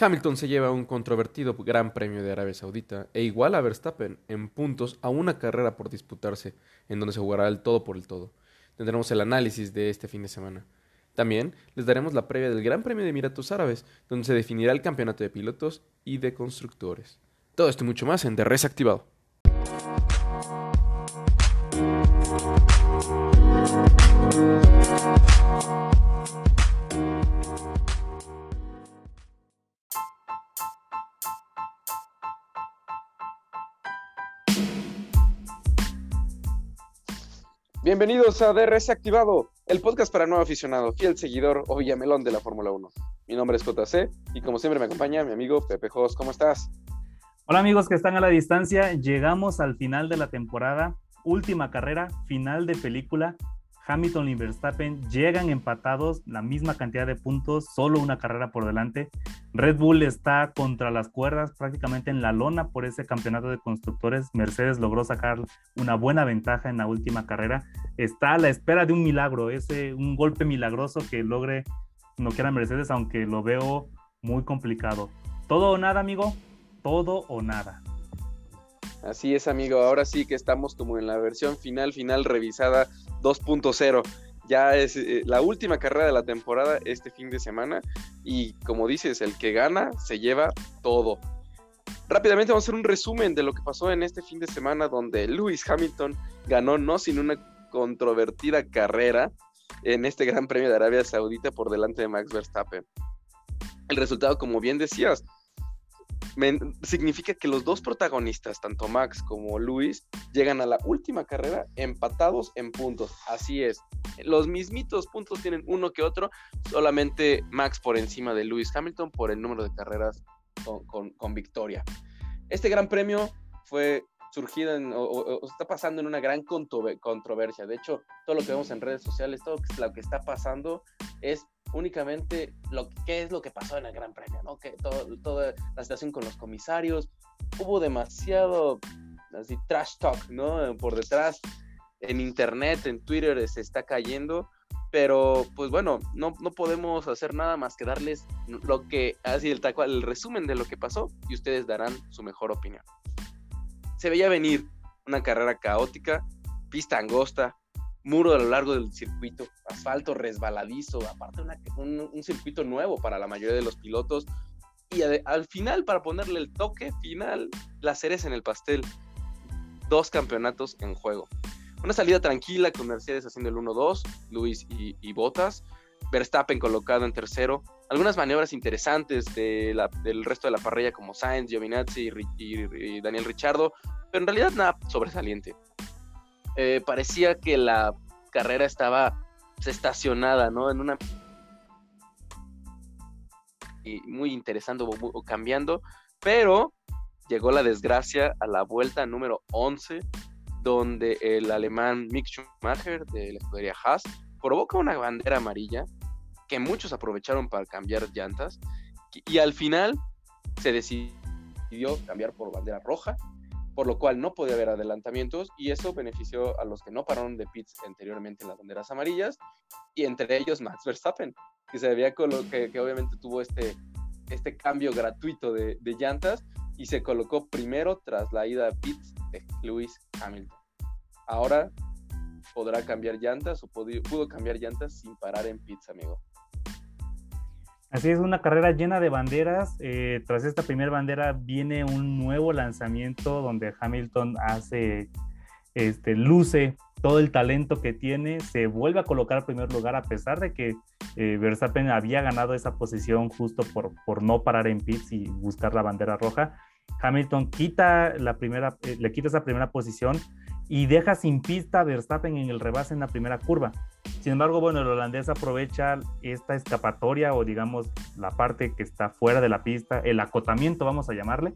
Hamilton se lleva un controvertido Gran Premio de Arabia Saudita e igual a Verstappen en puntos a una carrera por disputarse, en donde se jugará el todo por el todo. Tendremos el análisis de este fin de semana. También les daremos la previa del Gran Premio de Emiratos Árabes, donde se definirá el campeonato de pilotos y de constructores. Todo esto y mucho más en DRS Activado. Bienvenidos a DRS Activado, el podcast para nuevo aficionado, fiel seguidor o villamelón de la Fórmula 1. Mi nombre es JC y como siempre me acompaña mi amigo Pepe Jos. ¿Cómo estás? Hola amigos que están a la distancia, llegamos al final de la temporada, última carrera, final de película. Hamilton y Verstappen llegan empatados, la misma cantidad de puntos, solo una carrera por delante. Red Bull está contra las cuerdas, prácticamente en la lona por ese campeonato de constructores. Mercedes logró sacar una buena ventaja en la última carrera. Está a la espera de un milagro, ese un golpe milagroso que logre no quiera Mercedes, aunque lo veo muy complicado. Todo o nada, amigo, todo o nada. Así es, amigo. Ahora sí que estamos como en la versión final, final revisada 2.0. Ya es eh, la última carrera de la temporada este fin de semana y como dices, el que gana se lleva todo. Rápidamente vamos a hacer un resumen de lo que pasó en este fin de semana donde Lewis Hamilton ganó no sin una controvertida carrera en este Gran Premio de Arabia Saudita por delante de Max Verstappen. El resultado, como bien decías, significa que los dos protagonistas, tanto Max como Luis, llegan a la última carrera empatados en puntos. Así es. Los mismitos puntos tienen uno que otro, solamente Max por encima de Lewis Hamilton por el número de carreras con, victoria. Este gran premio fue surgido en, o, está pasando en una gran controversia. De hecho, todo lo que vemos en redes sociales, todo lo que está pasando es únicamente lo qué es lo que pasó en el Gran Premio, ¿no? Que todo, toda la situación con los comisarios, hubo demasiado así trash talk, ¿no? Por detrás, en internet, en Twitter se está cayendo, pero pues bueno, no, no podemos hacer nada más que darles lo que, así el, el resumen de lo que pasó y ustedes darán su mejor opinión. Se veía venir una carrera caótica, pista angosta, muro a lo largo del circuito, asfalto resbaladizo, aparte un, circuito nuevo para la mayoría de los pilotos. Y al final, para ponerle el toque final, la cereza en el pastel, dos campeonatos en juego. Una salida tranquila con Mercedes haciendo el 1-2, Luis y, Bottas, Verstappen colocado en tercero, algunas maniobras interesantes de del resto de la parrilla como Sainz, Giovinazzi y, Daniel Ricciardo, pero en realidad nada sobresaliente. Eh, parecía que la carrera estaba estacionada, ¿no? En una y muy interesante o cambiando, pero llegó la desgracia a la vuelta número 11, donde el alemán Mick Schumacher de la escudería Haas provoca una bandera amarilla que muchos aprovecharon para cambiar llantas y al final se decidió cambiar por bandera roja por lo cual no podía haber adelantamientos y eso benefició a los que no pararon de pits anteriormente en las banderas amarillas y entre ellos Max Verstappen, que se había que, obviamente tuvo este, este cambio gratuito de, llantas y se colocó primero tras la ida a pits de Lewis Hamilton. Ahora podrá cambiar llantas o pudo cambiar llantas sin parar en pits, amigo. Así es, una carrera llena de banderas. Eh, tras esta primera bandera viene un nuevo lanzamiento donde Hamilton hace, este, luce todo el talento que tiene, se vuelve a colocar al primer lugar a pesar de que eh, Verstappen había ganado esa posición justo por, por no parar en pits y buscar la bandera roja. Hamilton quita la primera, eh, le quita esa primera posición y deja sin pista a Verstappen en el rebase en la primera curva. Sin embargo, bueno, el holandés aprovecha esta escapatoria o digamos la parte que está fuera de la pista, el acotamiento vamos a llamarle,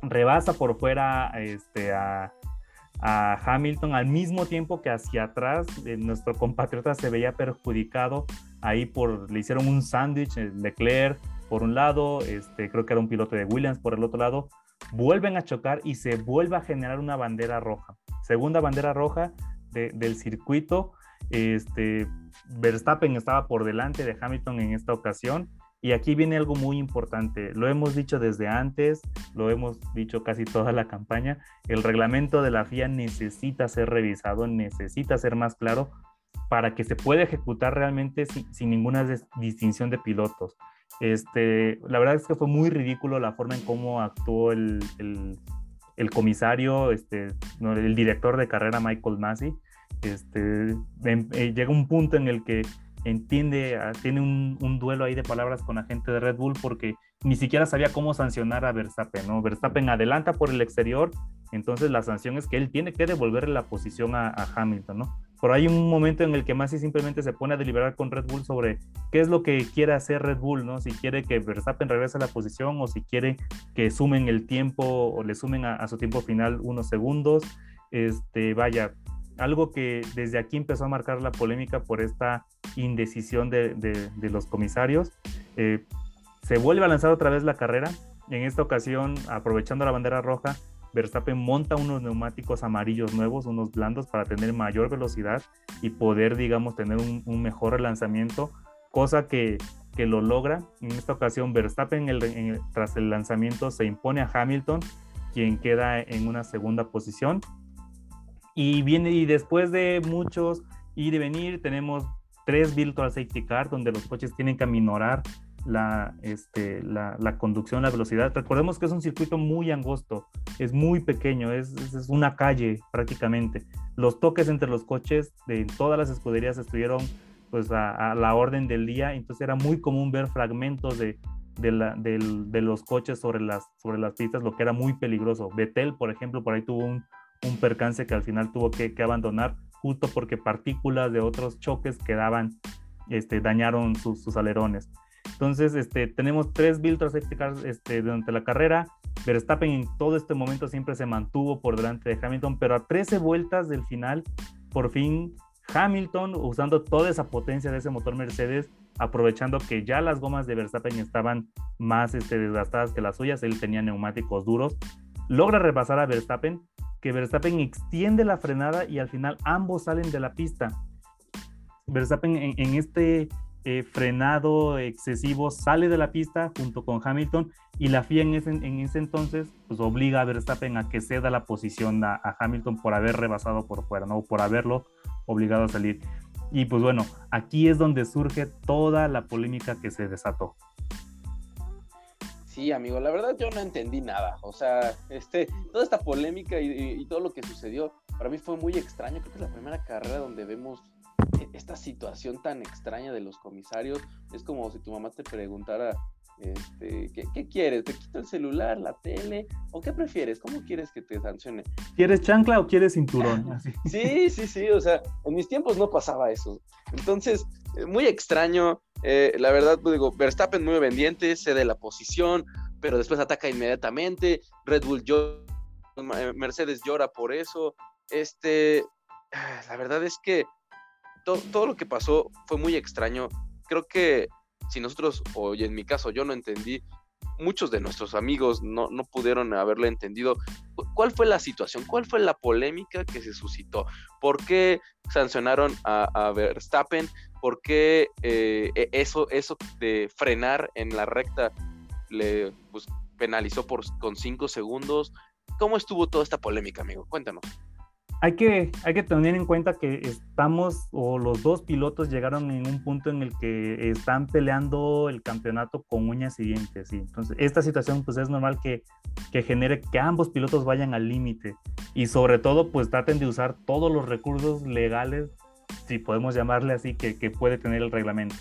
rebasa por fuera este, a, Hamilton al mismo tiempo que hacia atrás eh, nuestro compatriota se veía perjudicado ahí por, le hicieron un sándwich, eh, Leclerc por un lado, este, creo que era un piloto de Williams por el otro lado, vuelven a chocar y se vuelve a generar una bandera roja. Segunda bandera roja del circuito. Este, Verstappen estaba por delante de Hamilton en esta ocasión Y aquí viene algo muy importante. Lo hemos dicho desde antes, lo hemos dicho casi toda la campaña. El reglamento de la FIA necesita ser revisado, necesita ser más claro para que se pueda ejecutar realmente sin, ninguna distinción de pilotos. Este, la verdad es que fue muy ridículo la forma en cómo actuó el, el, comisario, este, el director de carrera Michael Massey. Este, eh, llega un punto en el que entiende, ah, tiene un, duelo ahí de palabras con la gente de Red Bull porque ni siquiera sabía cómo sancionar a Verstappen, ¿no? Verstappen adelanta por el exterior, entonces la sanción es que él tiene que devolverle la posición a, Hamilton, ¿no? Por ahí un momento en el que Masi simplemente se pone a deliberar con Red Bull sobre qué es lo que quiere hacer Red Bull, ¿no? Si quiere que Verstappen regrese a la posición o si quiere que sumen el tiempo o le sumen a, a su tiempo final unos segundos. Este, vaya, algo que desde aquí empezó a marcar la polémica por esta indecisión de, los comisarios. Eh, se vuelve a lanzar otra vez la carrera. En esta ocasión, aprovechando la bandera roja, Verstappen monta unos neumáticos amarillos nuevos, unos blandos, para tener mayor velocidad y poder, digamos, tener un, mejor lanzamiento, cosa que, lo logra. En esta ocasión, Verstappen, tras el lanzamiento, se impone a Hamilton, quien queda en una segunda posición. Y viene y después de muchos ir y venir, tenemos tres virtual safety car donde los coches tienen que aminorar la, este, la, la, conducción, la velocidad. Recordemos que es un circuito muy angosto, es muy pequeño, es, es, una calle prácticamente. Los toques entre los coches de todas las escuderías estuvieron pues a, la orden del día, entonces era muy común ver fragmentos de, de, la, de, los coches sobre las, sobre las pistas, lo que era muy peligroso. Betel, por ejemplo, por ahí tuvo un, un percance que al final tuvo que, abandonar justo porque partículas de otros choques quedaban, este, dañaron sus, alerones. Entonces, este, tenemos tres Viltros este, durante la carrera. Verstappen en todo este momento siempre se mantuvo por delante de Hamilton, pero a 13 vueltas del final, por fin Hamilton, usando toda esa potencia de ese motor Mercedes, aprovechando que ya las gomas de Verstappen estaban más este, desgastadas que las suyas, él tenía neumáticos duros, logra repasar a Verstappen que Verstappen extiende la frenada y al final ambos salen de la pista. Verstappen en, este eh, frenado excesivo sale de la pista junto con Hamilton y la FIA en ese, en ese entonces pues obliga a Verstappen a que ceda la posición a, a, Hamilton por haber rebasado por fuera, ¿no? Por haberlo obligado a salir. Y pues bueno, aquí es donde surge toda la polémica que se desató. Sí, amigo, la verdad yo no entendí nada. O sea, este, toda esta polémica y, todo lo que sucedió, para mí fue muy extraño. Creo que es la primera carrera donde vemos esta situación tan extraña de los comisarios. Es como si tu mamá te preguntara, este, ¿qué, quieres? ¿Te quito el celular, la tele? ¿O qué prefieres? ¿Cómo quieres que te sancione? ¿Quieres chancla o quieres cinturón? sí, sí, sí, o sea, en mis tiempos no pasaba eso. Entonces, eh, muy extraño. Eh, la verdad, pues, digo, Verstappen muy obediente, cede la posición, pero después ataca inmediatamente. Red Bull llora, eh, Mercedes llora por eso. Este, la verdad es que todo lo que pasó fue muy extraño. Creo que si nosotros, o en mi caso, yo no entendí, muchos de nuestros amigos no, no pudieron haberlo entendido. ¿Cuál fue la situación? ¿Cuál fue la polémica que se suscitó? ¿Por qué sancionaron a Verstappen? por qué eh, e, eso, eso de frenar en la recta le pues, penalizó por, con cinco segundos. ¿Cómo estuvo toda esta polémica, amigo? Cuéntanos. Hay que, hay que tener en cuenta que estamos, o los dos pilotos llegaron en un punto en el que están peleando el campeonato con uñas y dientes. Entonces, esta situación, pues es normal que, que genere que ambos pilotos vayan al límite y sobre todo, pues traten de usar todos los recursos legales si podemos llamarle así, que, puede tener el reglamento.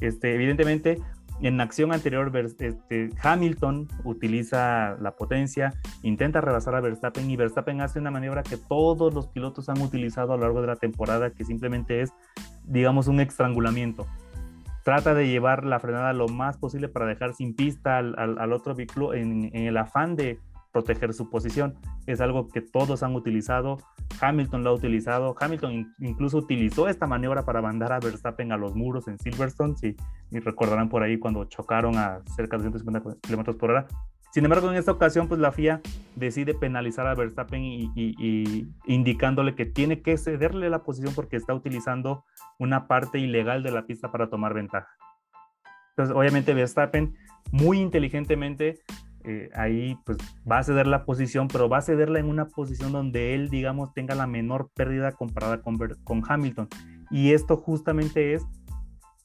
Este, evidentemente, en acción anterior, este, Hamilton utiliza la potencia, intenta rebasar a Verstappen y Verstappen hace una maniobra que todos los pilotos han utilizado a lo largo de la temporada, que simplemente es, digamos, un estrangulamiento. Trata de llevar la frenada lo más posible para dejar sin pista al, otro vehículo en, el afán de proteger su posición. Es algo que todos han utilizado. Hamilton lo ha utilizado. Hamilton incluso utilizó esta maniobra para mandar a Verstappen a los muros en Silverstone. Si recordarán por ahí cuando chocaron a cerca de 150 kilómetros por hora. Sin embargo, en esta ocasión, pues la FIA decide penalizar a Verstappen y, indicándole que tiene que cederle la posición porque está utilizando una parte ilegal de la pista para tomar ventaja. Entonces, obviamente Verstappen muy inteligentemente eh, ahí pues va a ceder la posición, pero va a cederla en una posición donde él, digamos, tenga la menor pérdida comparada con, Hamilton. Y esto justamente es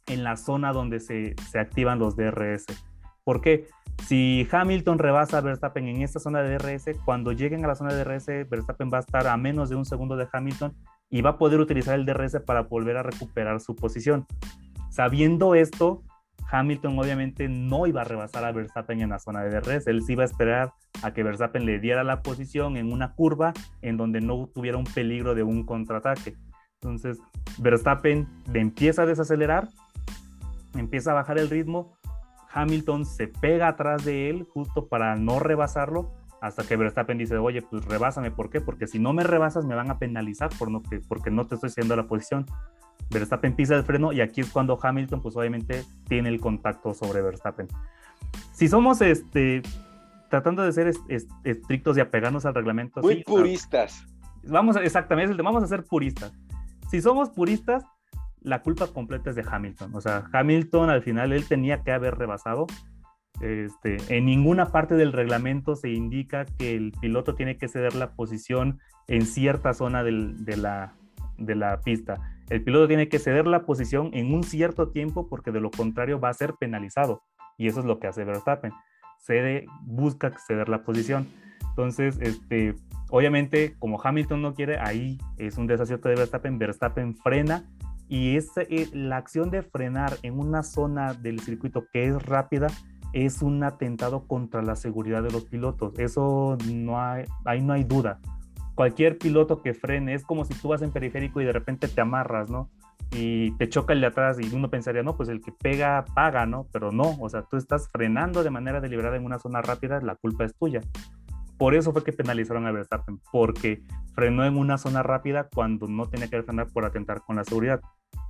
en la zona donde se, se activan los DRS. Porque si Hamilton rebasa a Verstappen en esta zona de DRS, cuando lleguen a la zona de DRS, Verstappen va a estar a menos de un segundo de Hamilton y va a poder utilizar el DRS para volver a recuperar su posición. Sabiendo esto, Hamilton obviamente no iba a rebasar a Verstappen en la zona de DRS, él sí iba a esperar a que Verstappen le diera la posición en una curva en donde no tuviera un peligro de un contraataque. Entonces, Verstappen empieza a desacelerar, empieza a bajar el ritmo, Hamilton se pega atrás de él justo para no rebasarlo, hasta que Verstappen dice, oye, pues rebásame, ¿por qué? Porque si no me rebasas me van a penalizar por no, porque no te estoy haciendo la posición. Verstappen pisa el freno y aquí es cuando Hamilton pues obviamente tiene el contacto sobre Verstappen. Si somos este tratando de ser estrictos y apegarnos al reglamento. Muy puristas. Vamos a, exactamente, vamos a ser puristas. Si somos puristas, la culpa completa es de Hamilton. O sea, Hamilton al final él tenía que haber rebasado. Este, en ninguna parte del reglamento se indica que el piloto tiene que ceder la posición en cierta zona de, la, de la pista el piloto tiene que ceder la posición en un cierto tiempo porque de lo contrario va a ser penalizado. Y eso es lo que hace Verstappen. Cede, busca ceder la posición. Entonces, este, obviamente, como Hamilton no quiere, ahí es un desacierto de Verstappen. Verstappen frena y es, eh, la acción de frenar en una zona del circuito que es rápida es un atentado contra la seguridad de los pilotos. Eso ahí no hay duda cualquier piloto que frene es como si tú vas en periférico y de repente te amarras, ¿no? Y te choca el de atrás y uno pensaría, no, pues el que pega, paga, ¿no? Pero no, o sea, tú estás frenando de manera deliberada en una zona rápida, la culpa es tuya. Por eso fue que penalizaron a Verstappen, porque frenó en una zona rápida cuando no tenía que frenar por atentar con la seguridad.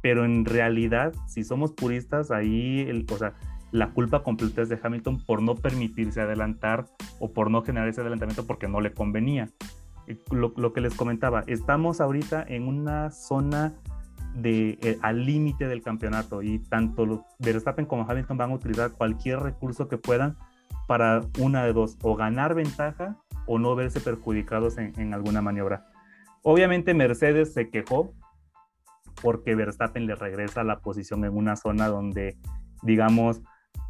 Pero en realidad, si somos puristas, ahí, o sea, la culpa completa es de Hamilton por no permitirse adelantar o por no generar ese adelantamiento porque no le convenía lo, que les comentaba, estamos ahorita en una zona de, eh, al límite del campeonato y tanto Verstappen como Hamilton van a utilizar cualquier recurso que puedan para una de dos, o ganar ventaja o no verse perjudicados en, en alguna maniobra. Obviamente Mercedes se quejó porque Verstappen le regresa la posición en una zona donde, digamos,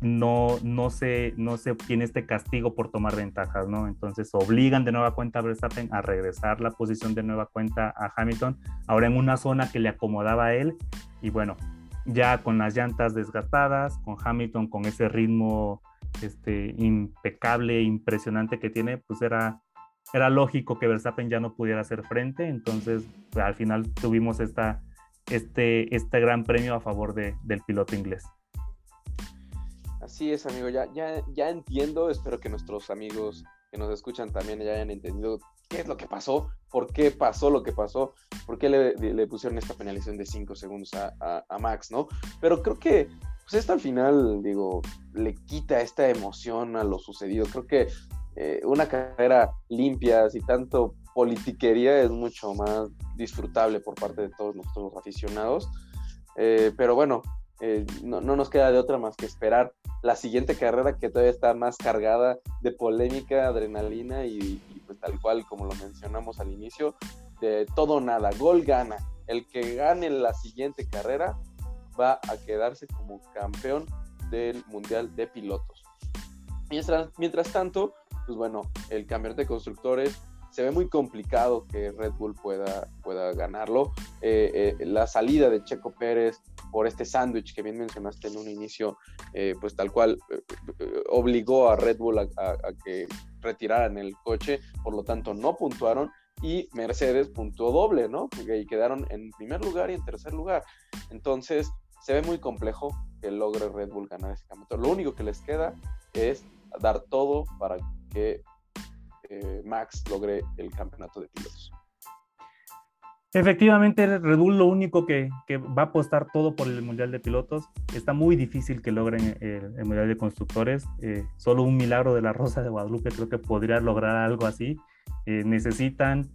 no, no, se, no se obtiene este castigo por tomar ventajas, ¿no? Entonces obligan de nueva cuenta a Verstappen a regresar la posición de nueva cuenta a Hamilton, ahora en una zona que le acomodaba a él, y bueno, ya con las llantas desgastadas, con Hamilton con ese ritmo este, impecable, impresionante que tiene, pues era, era lógico que Verstappen ya no pudiera hacer frente, entonces al final tuvimos esta, este, este gran premio a favor de, del piloto inglés. Así es, amigo, ya, ya, ya entiendo, espero que nuestros amigos que nos escuchan también ya hayan entendido qué es lo que pasó, por qué pasó lo que pasó, por qué le, pusieron esta penalización de 5 segundos a, Max, ¿no? Pero creo que, pues esto al final, digo, le quita esta emoción a lo sucedido. Creo que eh, una carrera limpia, sin tanto politiquería, es mucho más disfrutable por parte de todos nuestros aficionados. Eh, pero bueno, eh, no, nos queda de otra más que esperar la siguiente carrera que todavía está más cargada de polémica, adrenalina y, pues tal cual como lo mencionamos al inicio, de todo nada, gol gana. El que gane la siguiente carrera va a quedarse como campeón del Mundial de Pilotos. Mientras, mientras tanto, pues bueno, el campeonato de constructores se ve muy complicado que Red Bull pueda, pueda ganarlo. Eh, eh, la salida de Checo Pérez por este sándwich que bien mencionaste en un inicio, eh, pues tal cual obligó a Red Bull a, que retiraran el coche, por lo tanto no puntuaron y Mercedes puntuó doble, ¿no? Y quedaron en primer lugar y en tercer lugar. Entonces, se ve muy complejo que logre Red Bull ganar ese campeonato. Lo único que les queda es dar todo para que eh, Max logre el campeonato de pilotos. Efectivamente, Red Bull lo único que, va a apostar todo por el Mundial de Pilotos. Está muy difícil que logren el, Mundial de Constructores. Eh, solo un milagro de la Rosa de Guadalupe creo que podría lograr algo así. Eh, necesitan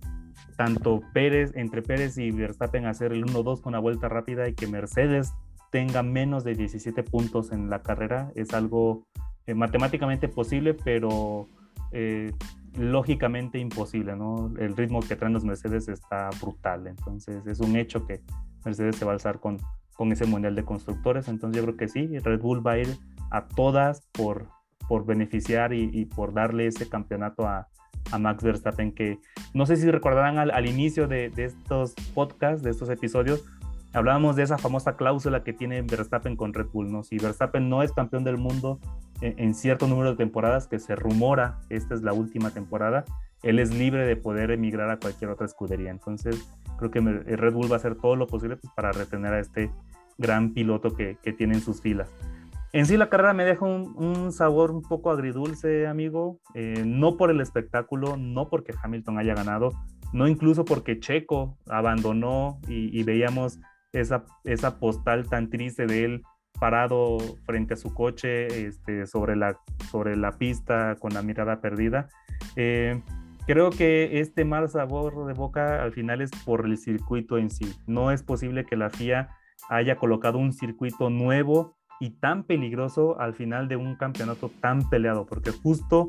tanto Pérez, entre Pérez y Verstappen hacer el 1-2 con una vuelta rápida y que Mercedes tenga menos de 17 puntos en la carrera. Es algo eh, matemáticamente posible, pero eh, lógicamente imposible, ¿no? El ritmo que traen los Mercedes está brutal, entonces es un hecho que Mercedes se va a alzar con, con ese Mundial de Constructores, entonces yo creo que sí, Red Bull va a ir a todas por, por beneficiar y, por darle ese campeonato a, a, Max Verstappen, que no sé si recordarán al, al inicio de, de, estos podcasts, de estos episodios, hablábamos de esa famosa cláusula que tiene Verstappen con Red Bull, ¿no? Si Verstappen no es campeón del mundo en, cierto número de temporadas, que se rumora, esta es la última temporada, él es libre de poder emigrar a cualquier otra escudería. Entonces, creo que Red Bull va a hacer todo lo posible pues, para retener a este gran piloto que, que, tiene en sus filas. En sí, la carrera me deja un, sabor un poco agridulce, amigo. Eh, no por el espectáculo, no porque Hamilton haya ganado, no incluso porque Checo abandonó y, y veíamos esa, esa postal tan triste de él parado frente a su coche este, sobre, la, sobre la pista con la mirada perdida. Eh, creo que este mal sabor de boca al final es por el circuito en sí. No es posible que la FIA haya colocado un circuito nuevo y tan peligroso al final de un campeonato tan peleado, porque justo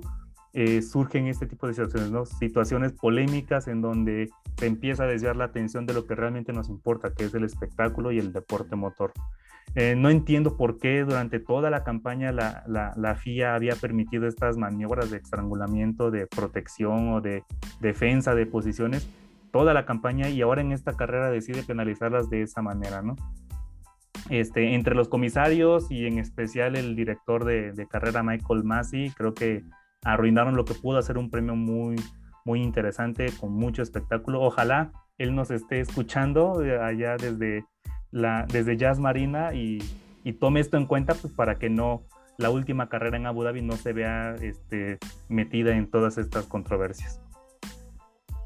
eh, surgen este tipo de situaciones, ¿no? Situaciones polémicas en donde se empieza a desviar la atención de lo que realmente nos importa, que es el espectáculo y el deporte motor. Eh, no entiendo por qué durante toda la campaña la, la, FIA había permitido estas maniobras de estrangulamiento, de protección o de defensa de posiciones, toda la campaña y ahora en esta carrera decide penalizarlas de esa manera, ¿no? Este, entre los comisarios y en especial el director de, de carrera Michael Massey, creo que arruinaron lo que pudo ser un premio muy, muy interesante, con mucho espectáculo. Ojalá él nos esté escuchando eh, allá desde, la, desde Jazz Marina y, y tome esto en cuenta pues, para que no la última carrera en Abu Dhabi no se vea este, metida en todas estas controversias.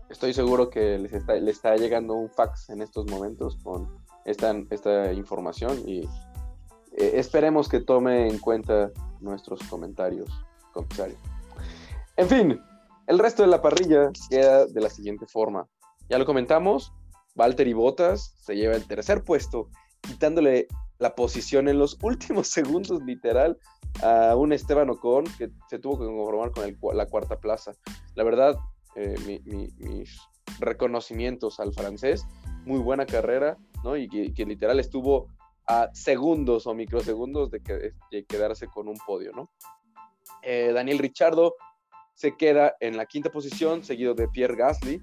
Estoy seguro que les está, le está llegando un fax en estos momentos con esta, esta información y eh, esperemos que tome en cuenta nuestros comentarios, comisario. En fin, el resto de la parrilla queda de la siguiente forma. Ya lo comentamos, Valtteri Bottas se lleva el tercer puesto, quitándole la posición en los últimos segundos, literal, a un Esteban Ocon que se tuvo que conformar con la cuarta plaza. La verdad, eh, mis reconocimientos al francés, muy buena carrera, ¿no? Y que, literal estuvo a segundos o microsegundos de, que, quedarse con un podio, ¿no? Eh, Daniel Richardo se queda en la quinta posición, seguido de Pierre Gasly.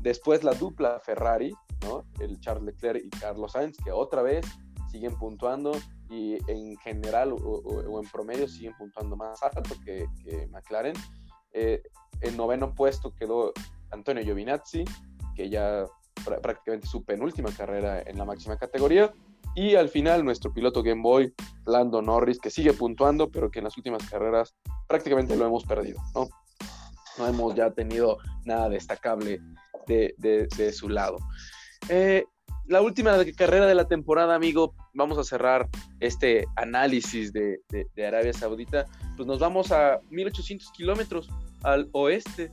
Después la dupla Ferrari, ¿no? El Charles Leclerc y Carlos Sainz, que otra vez siguen puntuando y en general o, en promedio siguen puntuando más alto que, McLaren. Eh, en noveno puesto quedó Antonio Giovinazzi, que ya prácticamente su penúltima carrera en la máxima categoría. Y al final nuestro piloto Game Boy, Lando Norris, que sigue puntuando, pero que en las últimas carreras prácticamente lo hemos perdido, ¿no? No hemos ya tenido nada destacable de, su lado. Eh, la última carrera de la temporada, amigo, vamos a cerrar este análisis de, Arabia Saudita, pues nos vamos a 1800 kilómetros al oeste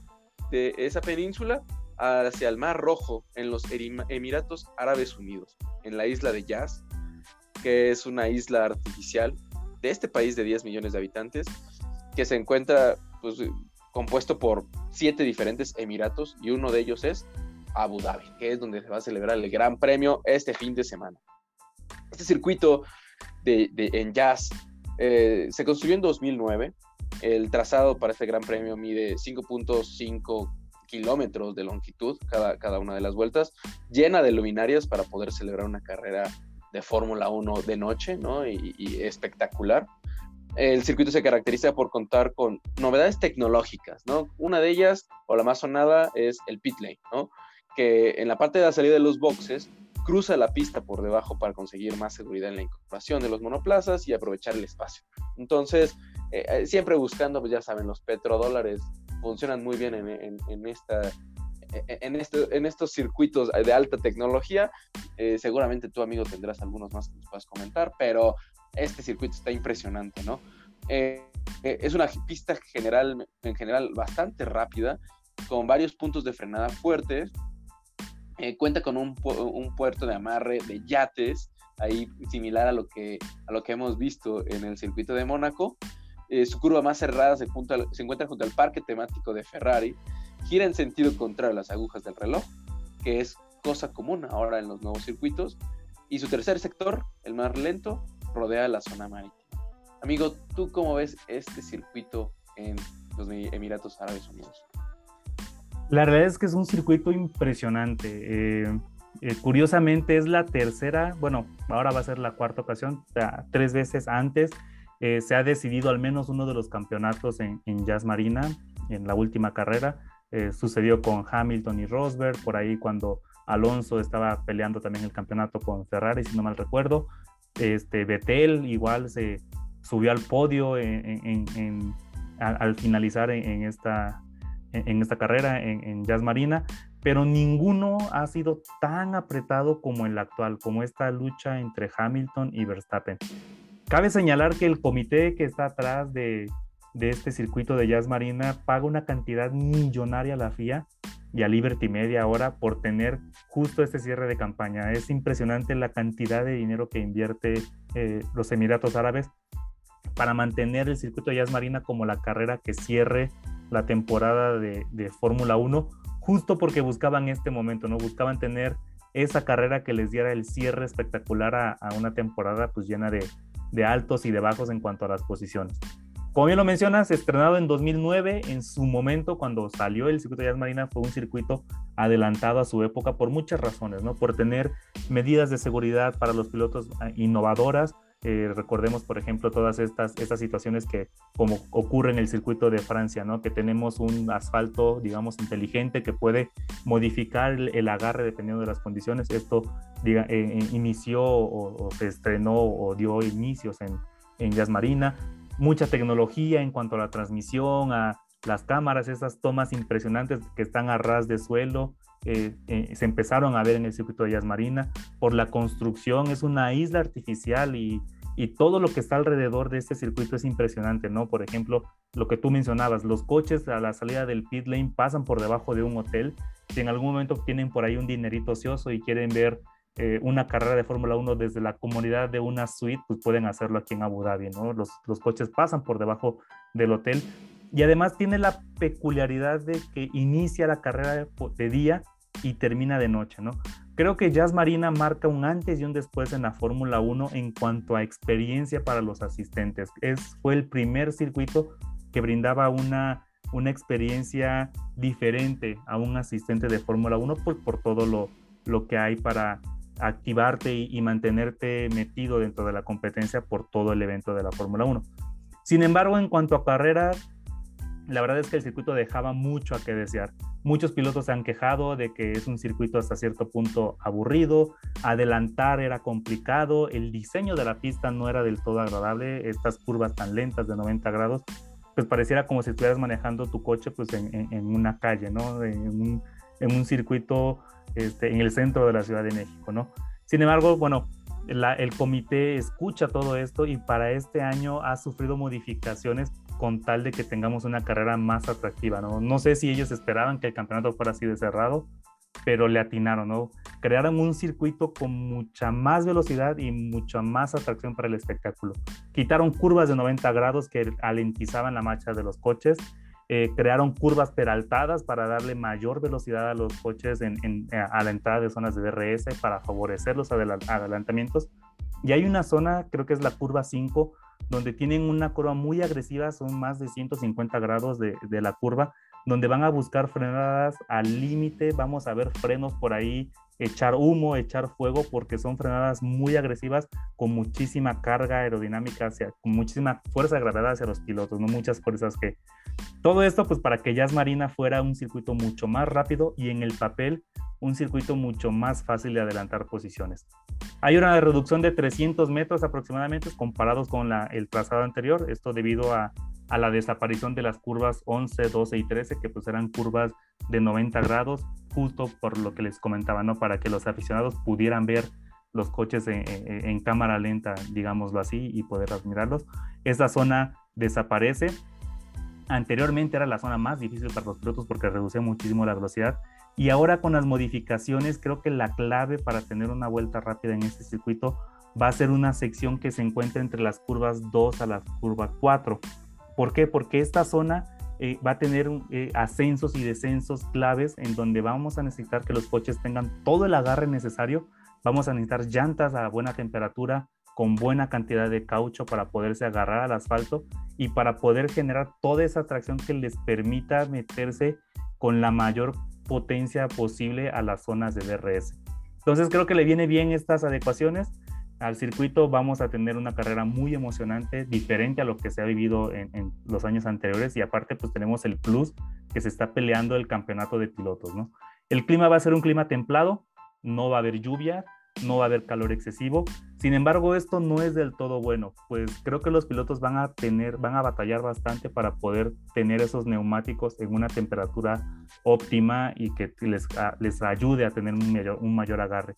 de esa península, hacia el Mar Rojo, en los Emiratos Árabes Unidos, en la isla de Yas, que es una isla artificial de este país de 10 millones de habitantes, que se encuentra pues, compuesto por siete diferentes emiratos y uno de ellos es Abu Dhabi, que es donde se va a celebrar el Gran Premio este fin de semana. Este circuito de, en jazz eh, se construyó en 2009. El trazado para este Gran Premio mide 5.5 kilómetros de longitud cada, cada una de las vueltas, llena de luminarias para poder celebrar una carrera de Fórmula 1 de noche, ¿no? y espectacular el circuito se caracteriza por contar con novedades tecnológicas, ¿no? Una de ellas, o la más sonada, es el pit lane, ¿no? Que en la parte de la salida de los boxes cruza la pista por debajo para conseguir más seguridad en la incorporación de los monoplazas y aprovechar el espacio. Entonces, eh, eh, siempre buscando, pues ya saben, los petrodólares funcionan muy bien en, esta, en, este, estos circuitos de alta tecnología. Eh, seguramente tú, amigo, tendrás algunos más que nos puedas comentar, pero este circuito está impresionante, ¿no? Eh, eh, es una pista general, en general bastante rápida, con varios puntos de frenada fuertes. Eh, cuenta con un, puerto de amarre de yates ahí similar a lo que, a lo que hemos visto en el circuito de Mónaco. Eh, su curva más cerrada se, se encuentra junto al parque temático de Ferrari, gira en sentido contrario a las agujas del reloj, que es cosa común ahora en los nuevos circuitos, y su tercer sector, el más lento, rodea la zona marítima. Amigo, ¿tú cómo ves este circuito en los Emiratos Árabes Unidos? La realidad es que es un circuito impresionante. Eh, eh, curiosamente es la tercera, bueno, ahora va a ser la cuarta ocasión, tres veces antes eh, se ha decidido al menos uno de los campeonatos en, Jazz Marina, en la última carrera. sucedió con Hamilton y Rosberg, por ahí cuando Alonso estaba peleando también el campeonato con Ferrari, si no mal recuerdo. Este, Vettel igual se subió al podio al finalizar en, esta, en, esta carrera en, Jazz Marina, pero ninguno ha sido tan apretado como el actual, como esta lucha entre Hamilton y Verstappen. Cabe señalar que el comité que está atrás de, este circuito de Jazz Marina paga una cantidad millonaria a la FIA y a Liberty Media ahora por tener justo este cierre de campaña. Es impresionante la cantidad de dinero que invierte eh, los Emiratos Árabes para mantener el circuito de Jazz Marina como la carrera que cierre la temporada de, Fórmula 1, justo porque buscaban este momento, ¿no? Buscaban tener esa carrera que les diera el cierre espectacular a, una temporada pues llena de, de, altos y de bajos en cuanto a las posiciones. Como bien lo mencionas, estrenado en 2009, en su momento cuando salió el circuito de Jazz Marina fue un circuito adelantado a su época por muchas razones, ¿no? Por tener medidas de seguridad para los pilotos ah, innovadoras, eh, recordemos, por ejemplo, todas estas, estas situaciones que como ocurre en el circuito de Francia, ¿no? que tenemos un asfalto, digamos, inteligente que puede modificar el, agarre dependiendo de las condiciones. Esto diga, eh, eh, inició o, se estrenó o dio inicios en, en Jazz Marina. Mucha tecnología en cuanto a la transmisión, a las cámaras, esas tomas impresionantes que están a ras de suelo, se empezaron a ver en el circuito de Jazz Marina. Por la construcción, es una isla artificial y, y, todo lo que está alrededor de este circuito es impresionante, ¿no? Por ejemplo, lo que tú mencionabas, los coches a la salida del pit lane pasan por debajo de un hotel. Si en algún momento tienen por ahí un dinerito ocioso y quieren ver eh, una carrera de Fórmula 1 desde la comunidad de una suite, pues pueden hacerlo aquí en Abu Dhabi, ¿no? Los, los coches pasan por debajo del hotel y además tiene la peculiaridad de que inicia la carrera de día y termina de noche, ¿no? Creo que Jazz Marina marca un antes y un después en la Fórmula 1 en cuanto a experiencia para los asistentes. Es, fue el primer circuito que brindaba una, una experiencia diferente a un asistente de Fórmula 1 por, por todo lo, lo que hay para activarte y, mantenerte metido dentro de la competencia por todo el evento de la Fórmula 1. Sin embargo, en cuanto a carreras, la verdad es que el circuito dejaba mucho a que desear. Muchos pilotos se han quejado de que es un circuito hasta cierto punto aburrido, adelantar era complicado, el diseño de la pista no era del todo agradable, estas curvas tan lentas de 90 grados, pues pareciera como si estuvieras manejando tu coche pues en, una calle, ¿no? Circuito este, en el centro de la Ciudad de México, ¿no? Sin embargo, bueno, el comité escucha todo esto y para este año ha sufrido modificaciones con tal de que tengamos una carrera más atractiva, ¿no? No sé si ellos esperaban que el campeonato fuera así de cerrado, pero le atinaron, ¿no? Crearon un circuito con mucha más velocidad y mucha más atracción para el espectáculo. Quitaron curvas de 90 grados que alentizaban la marcha de los coches. Eh, crearon curvas peraltadas para darle mayor velocidad a los coches en, a la entrada de zonas de DRS para favorecer los adelantamientos. Y hay una zona, creo que es la curva 5, donde tienen una curva muy agresiva, son más de 150 grados de, la curva, donde van a buscar frenadas al límite, vamos a ver frenos por ahí, echar humo, echar fuego, porque son frenadas muy agresivas con muchísima carga aerodinámica, hacia, con muchísima fuerza de gravedad hacia los pilotos, no muchas fuerzas que... Todo esto pues para que Jazz Marina fuera un circuito mucho más rápido y en el papel un circuito mucho más fácil de adelantar posiciones. Hay una reducción de 300 metros aproximadamente comparados con el trazado anterior, esto debido a, la desaparición de las curvas 11, 12 y 13, que pues eran curvas de 90 grados, justo por lo que les comentaba, ¿no? Para que los aficionados pudieran ver los coches en, cámara lenta, digámoslo así, y poder admirarlos. Esa zona desaparece. Anteriormente era la zona más difícil para los pilotos porque reducía muchísimo la velocidad y ahora con las modificaciones, creo que la clave para tener una vuelta rápida en este circuito va a ser una sección que se encuentra entre las curvas 2 a la curva 4. ¿Por qué? Porque esta zona eh, va a tener eh, ascensos y descensos claves en donde vamos a necesitar que los coches tengan todo el agarre necesario. Vamos a necesitar llantas a buena temperatura, con buena cantidad de caucho para poderse agarrar al asfalto y para poder generar toda esa tracción que les permita meterse con la mayor potencia posible a las zonas de DRS. Entonces creo que le viene bien estas adecuaciones. Al circuito vamos a tener una carrera muy emocionante, diferente a lo que se ha vivido en, los años anteriores y aparte pues tenemos el plus que se está peleando el campeonato de pilotos. El clima va a ser un clima templado, no va a haber lluvia, no va a haber calor excesivo. Sin embargo, esto no es del todo bueno, pues creo que los pilotos van a tener, van a batallar bastante para poder tener esos neumáticos en una temperatura óptima y que les, les ayude a tener un mayor, un mayor agarre.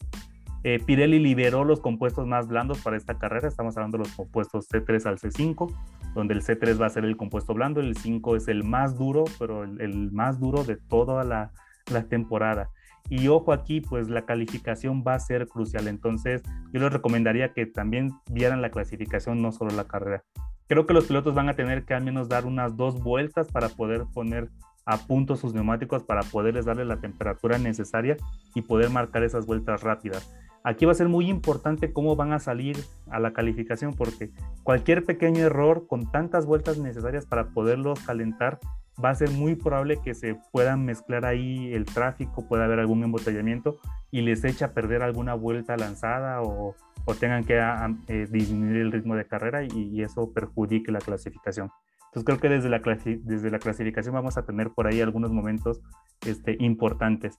Eh, Pirelli liberó los compuestos más blandos para esta carrera, estamos hablando de los compuestos C3 al C5, donde el C3 va a ser el compuesto blando, el 5 es el más duro, pero el, más duro de toda la, la temporada. Y ojo aquí, pues la calificación va a ser crucial. Entonces, yo les recomendaría que también vieran la clasificación, no solo la carrera. Creo que los pilotos van a tener que al menos dar unas dos vueltas para poder poner a punto sus neumáticos, para poderles darle la temperatura necesaria y poder marcar esas vueltas rápidas. Aquí va a ser muy importante cómo van a salir a la calificación, porque cualquier pequeño error con tantas vueltas necesarias para poderlos calentar va a ser muy probable que se puedan mezclar ahí el tráfico, pueda haber algún embotellamiento y les echa a perder alguna vuelta lanzada o, tengan que eh, disminuir el ritmo de carrera y, eso perjudique la clasificación. Entonces creo que desde la, desde la clasificación vamos a tener por ahí algunos momentos este, importantes.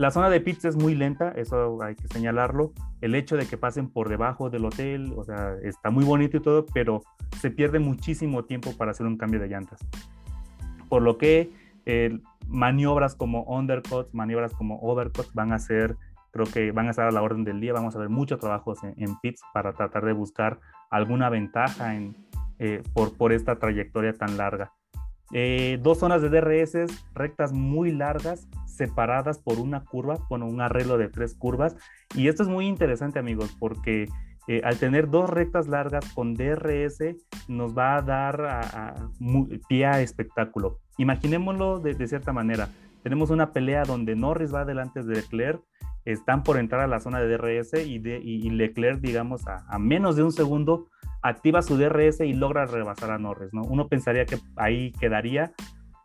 La zona de pits es muy lenta, eso hay que señalarlo. El hecho de que pasen por debajo del hotel, o sea, está muy bonito y todo, pero se pierde muchísimo tiempo para hacer un cambio de llantas por lo que eh, maniobras como undercuts, maniobras como overcuts van a ser, creo que van a estar a la orden del día, vamos a ver muchos trabajos en, pits para tratar de buscar alguna ventaja en, eh, por, por esta trayectoria tan larga. Eh, dos zonas de DRS rectas muy largas, separadas por una curva, bueno, un arreglo de tres curvas. Y esto es muy interesante, amigos, porque eh, al tener dos rectas largas con DRS nos va a dar a, pie a espectáculo. Imaginémoslo de, cierta manera. Tenemos una pelea donde Norris va delante de Leclerc, están por entrar a la zona de DRS y, Leclerc, digamos, a, menos de un segundo, activa su DRS y logra rebasar a Norris. ¿no? Uno pensaría que ahí quedaría,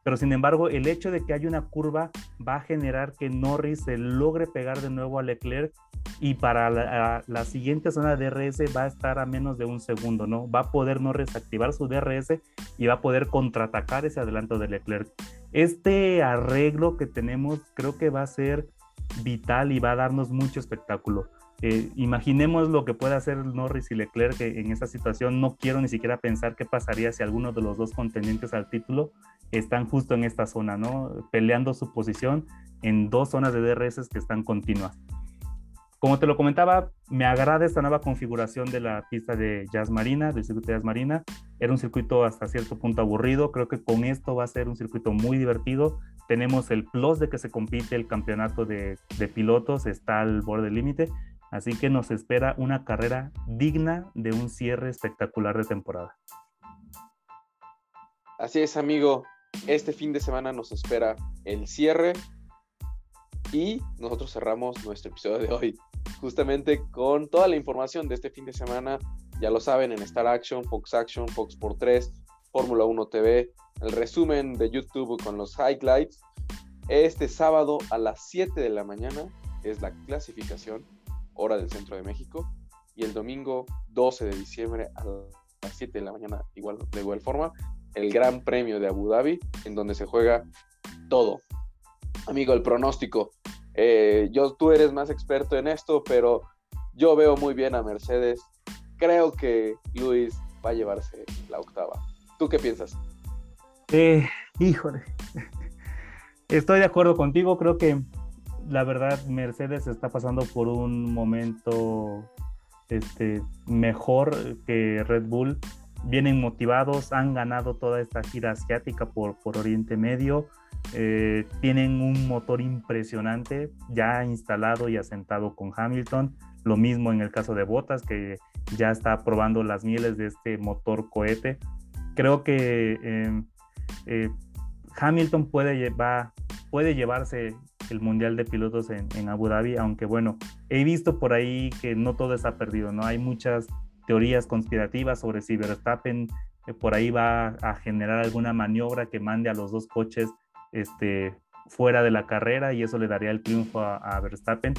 pero sin embargo, el hecho de que haya una curva va a generar que Norris se logre pegar de nuevo a Leclerc y para la, siguiente zona de DRS va a estar a menos de un segundo, ¿no? Va a poder Norris activar su DRS y va a poder contraatacar ese adelanto de Leclerc. Este arreglo que tenemos creo que va a ser vital y va a darnos mucho espectáculo. Eh, imaginemos lo que puede hacer Norris y Leclerc en esa situación. No quiero ni siquiera pensar qué pasaría si alguno de los dos contendientes al título están justo en esta zona, ¿no? Peleando su posición en dos zonas de DRS que están continuas. Como te lo comentaba, me agrada esta nueva configuración de la pista de Jazz Marina, del circuito de Jazz Marina. Era un circuito hasta cierto punto aburrido. Creo que con esto va a ser un circuito muy divertido. Tenemos el plus de que se compite el campeonato de, de pilotos, está al borde del límite. Así que nos espera una carrera digna de un cierre espectacular de temporada. Así es, amigo. Este fin de semana nos espera el cierre y nosotros cerramos nuestro episodio de hoy justamente con toda la información de este fin de semana. Ya lo saben, en Star Action, Fox Action, Fox por 3, Fórmula 1 TV, el resumen de YouTube con los highlights. Este sábado a las 7 de la mañana es la clasificación, hora del centro de México. Y el domingo 12 de diciembre a las 7 de la mañana, igual, de igual forma, el Gran Premio de Abu Dhabi, en donde se juega todo. Amigo, el pronóstico. Eh, yo, tú eres más experto en esto, pero yo veo muy bien a Mercedes. Creo que Luis va a llevarse la octava. ¿Tú qué piensas? Eh, híjole. Estoy de acuerdo contigo. Creo que la verdad Mercedes está pasando por un momento este, mejor que Red Bull. Vienen motivados, han ganado toda esta gira asiática por, Oriente Medio Eh, tienen un motor impresionante ya instalado y asentado con Hamilton. Lo mismo en el caso de Bottas, que ya está probando las mieles de este motor cohete. Creo que em, eh, Hamilton puede, llevar, puede llevarse el Mundial de Pilotos en, en, Abu Dhabi, aunque bueno, he visto por ahí que no todo está perdido, ¿no? Hay muchas teorías conspirativas sobre si Verstappen eh, por ahí va a generar alguna maniobra que mande a los dos coches este, fuera de la carrera y eso le daría el triunfo a, Verstappen.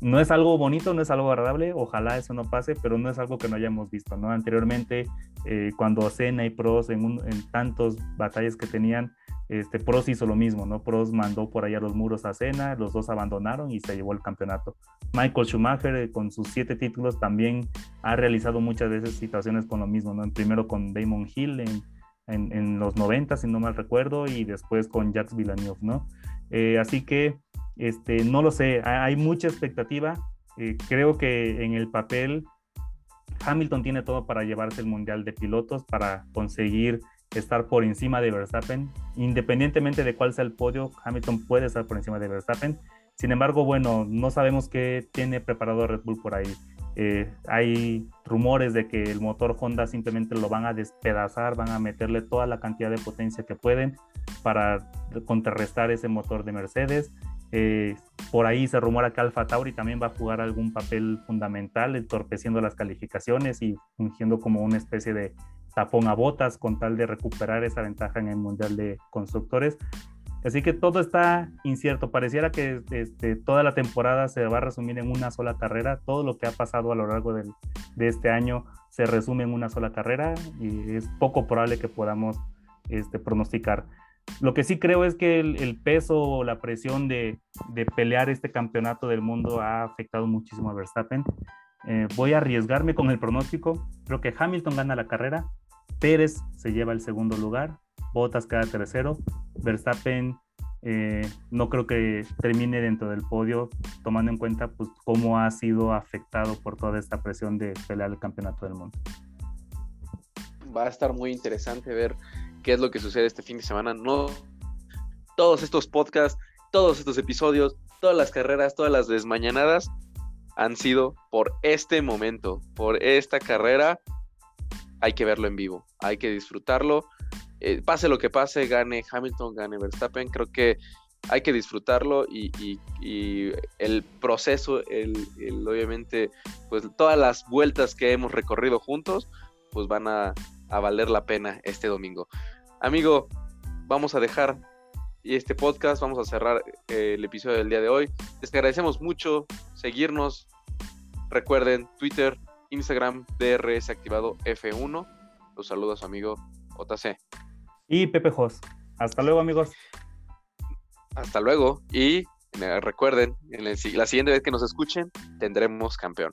No es algo bonito, no es algo agradable, ojalá eso no pase, pero no es algo que no hayamos visto, ¿no? Anteriormente, eh, cuando Senna y Prost en, en tantos batallas que tenían, este, Prost hizo lo mismo, ¿no? Prost mandó por allá los muros a Senna, los dos abandonaron y se llevó el campeonato. Michael Schumacher, eh, con sus siete títulos, también ha realizado muchas veces situaciones con lo mismo, ¿no? Primero con Damon Hill en, en, los 90, si no mal recuerdo, y después con Jacques Villeneuve, ¿no? Eh, así que, este, no lo sé, hay mucha expectativa. Eh, creo que en el papel Hamilton tiene todo para llevarse el Mundial de Pilotos, para conseguir estar por encima de Verstappen. Independientemente de cuál sea el podio, Hamilton puede estar por encima de Verstappen. Sin embargo, bueno, no sabemos qué tiene preparado Red Bull por ahí. Eh, hay rumores de que el motor Honda simplemente lo van a despedazar, van a meterle toda la cantidad de potencia que pueden para contrarrestar ese motor de Mercedes. Eh, por ahí se rumora que Alfa Tauri también va a jugar algún papel fundamental, entorpeciendo las calificaciones y fungiendo como una especie de tapón a botas con tal de recuperar esa ventaja en el Mundial de Constructores. Así que todo está incierto. Pareciera que este, toda la temporada se va a resumir en una sola carrera. Todo lo que ha pasado a lo largo de este año se resume en una sola carrera y es poco probable que podamos este, pronosticar. Lo que sí creo es que el, peso o la presión de, pelear este campeonato del mundo ha afectado muchísimo a Verstappen. Eh, voy a arriesgarme con el pronóstico. Creo que Hamilton gana la carrera, Pérez se lleva el segundo lugar, Bottas queda tercero, Verstappen eh, no creo que termine dentro del podio, tomando en cuenta pues, cómo ha sido afectado por toda esta presión de pelear el campeonato del mundo. Va a estar muy interesante ver qué es lo que sucede este fin de semana. No, todos estos podcasts, todos estos episodios, todas las carreras, todas las desmañanadas han sido por este momento, por esta carrera hay que verlo en vivo, hay que disfrutarlo. Eh, pase lo que pase, gane Hamilton, gane Verstappen, creo que hay que disfrutarlo y, el proceso, el, obviamente, pues todas las vueltas que hemos recorrido juntos, pues van a, valer la pena este domingo. Amigo, vamos a dejar este podcast, vamos a cerrar eh, el episodio del día de hoy. Les agradecemos mucho seguirnos. Recuerden Twitter, Instagram DRS activado F1. Los saluda su amigo JC. Y Pepe Jos. Hasta luego, amigos. Hasta luego. Y recuerden, en la siguiente vez que nos escuchen, tendremos campeón.